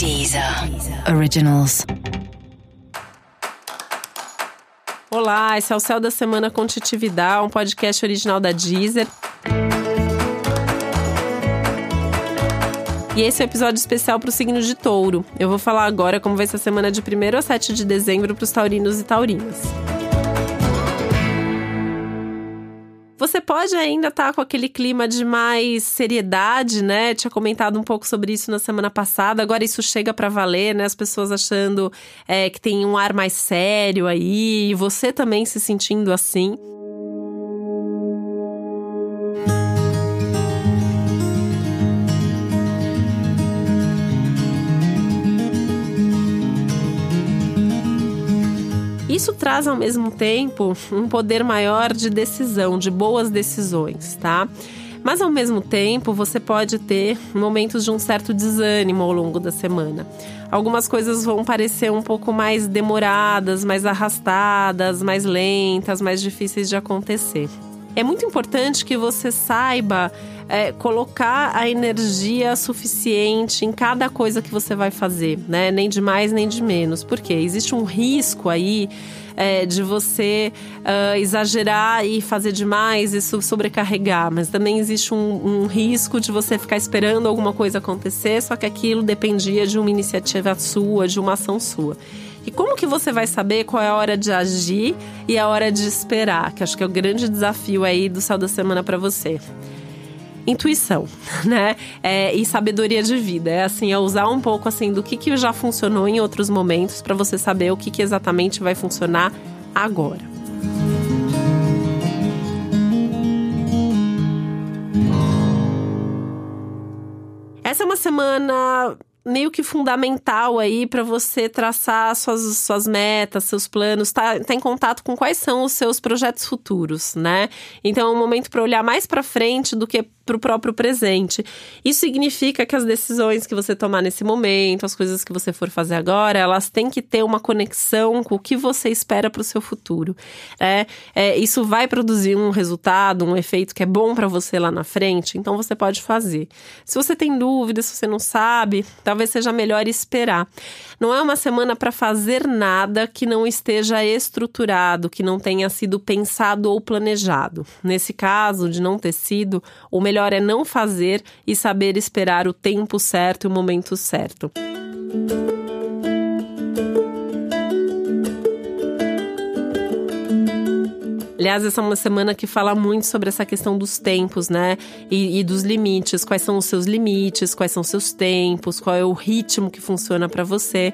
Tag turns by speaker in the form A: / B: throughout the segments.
A: Deezer Originals.
B: Olá, esse é o Céu da Semana com Titividade, um podcast original da Deezer. E esse é um episódio especial para o signo de touro. Eu vou falar agora como vai ser a semana de 1 a 7 de dezembro para os taurinos e taurinas. Você pode ainda estar tá com aquele clima de mais seriedade, né? Tinha comentado um pouco sobre isso na semana passada. Agora isso chega para valer, né? As pessoas achando é, que tem um ar mais sério aí, e você também se sentindo assim. Isso traz ao mesmo tempo um poder maior de decisão, de boas decisões, tá? Mas ao mesmo tempo, você pode ter momentos de um certo desânimo ao longo da semana. Algumas coisas vão parecer um pouco mais demoradas, mais arrastadas, mais lentas, mais difíceis de acontecer. É muito importante que você saiba é, colocar a energia suficiente em cada coisa que você vai fazer, né? Nem de mais nem de menos. Porque existe um risco aí é, de você uh, exagerar e fazer demais, isso sobrecarregar, mas também existe um, um, risco de você ficar esperando alguma coisa acontecer, só que aquilo dependia de uma iniciativa sua, de uma ação sua. E como que você vai saber qual é a hora de agir e a hora de esperar? Que acho que é o grande desafio aí do céu da semana para você intuição, né? É, e sabedoria de vida. É assim, é usar um pouco assim do que, que já funcionou em outros momentos para você saber o que, que exatamente vai funcionar agora. Essa é uma semana meio que fundamental aí para você traçar suas, suas metas, seus planos, tá, tá em contato com quais são os seus projetos futuros, né? Então é um momento para olhar mais para frente do que para o próprio presente. Isso significa que as decisões que você tomar nesse momento, as coisas que você for fazer agora, elas têm que ter uma conexão com o que você espera para o seu futuro. Né? É, isso vai produzir um resultado, um efeito que é bom para você lá na frente, então você pode fazer. Se você tem dúvidas, se você não sabe, talvez seja melhor esperar. Não é uma semana para fazer nada que não esteja estruturado, que não tenha sido pensado ou planejado. Nesse caso, de não ter sido, o melhor é não fazer e saber esperar o tempo certo e o momento certo. Aliás, essa é uma semana que fala muito sobre essa questão dos tempos, né? E, e, dos limites. Quais são os seus limites, quais são os seus tempos, qual é o ritmo que funciona para você.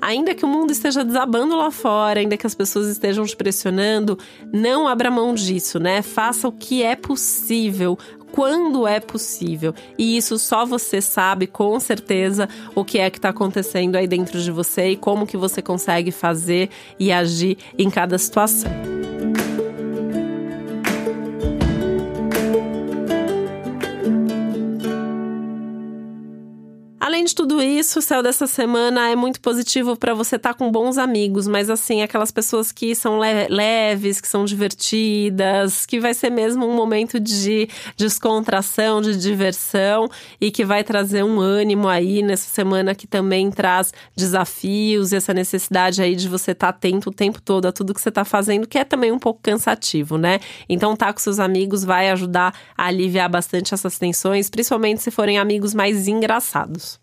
B: Ainda que o mundo esteja desabando lá fora, ainda que as pessoas estejam te pressionando, não abra mão disso, né? Faça o que é possível, quando é possível. E isso só você sabe com certeza o que é que está acontecendo aí dentro de você e como que você consegue fazer e agir em cada situação. De tudo isso, o céu dessa semana é muito positivo para você estar tá com bons amigos, mas assim, aquelas pessoas que são le leves, que são divertidas, que vai ser mesmo um momento de descontração, de diversão e que vai trazer um ânimo aí nessa semana que também traz desafios e essa necessidade aí de você estar tá atento o tempo todo a tudo que você está fazendo, que é também um pouco cansativo, né? Então, tá com seus amigos vai ajudar a aliviar bastante essas tensões, principalmente se forem amigos mais engraçados.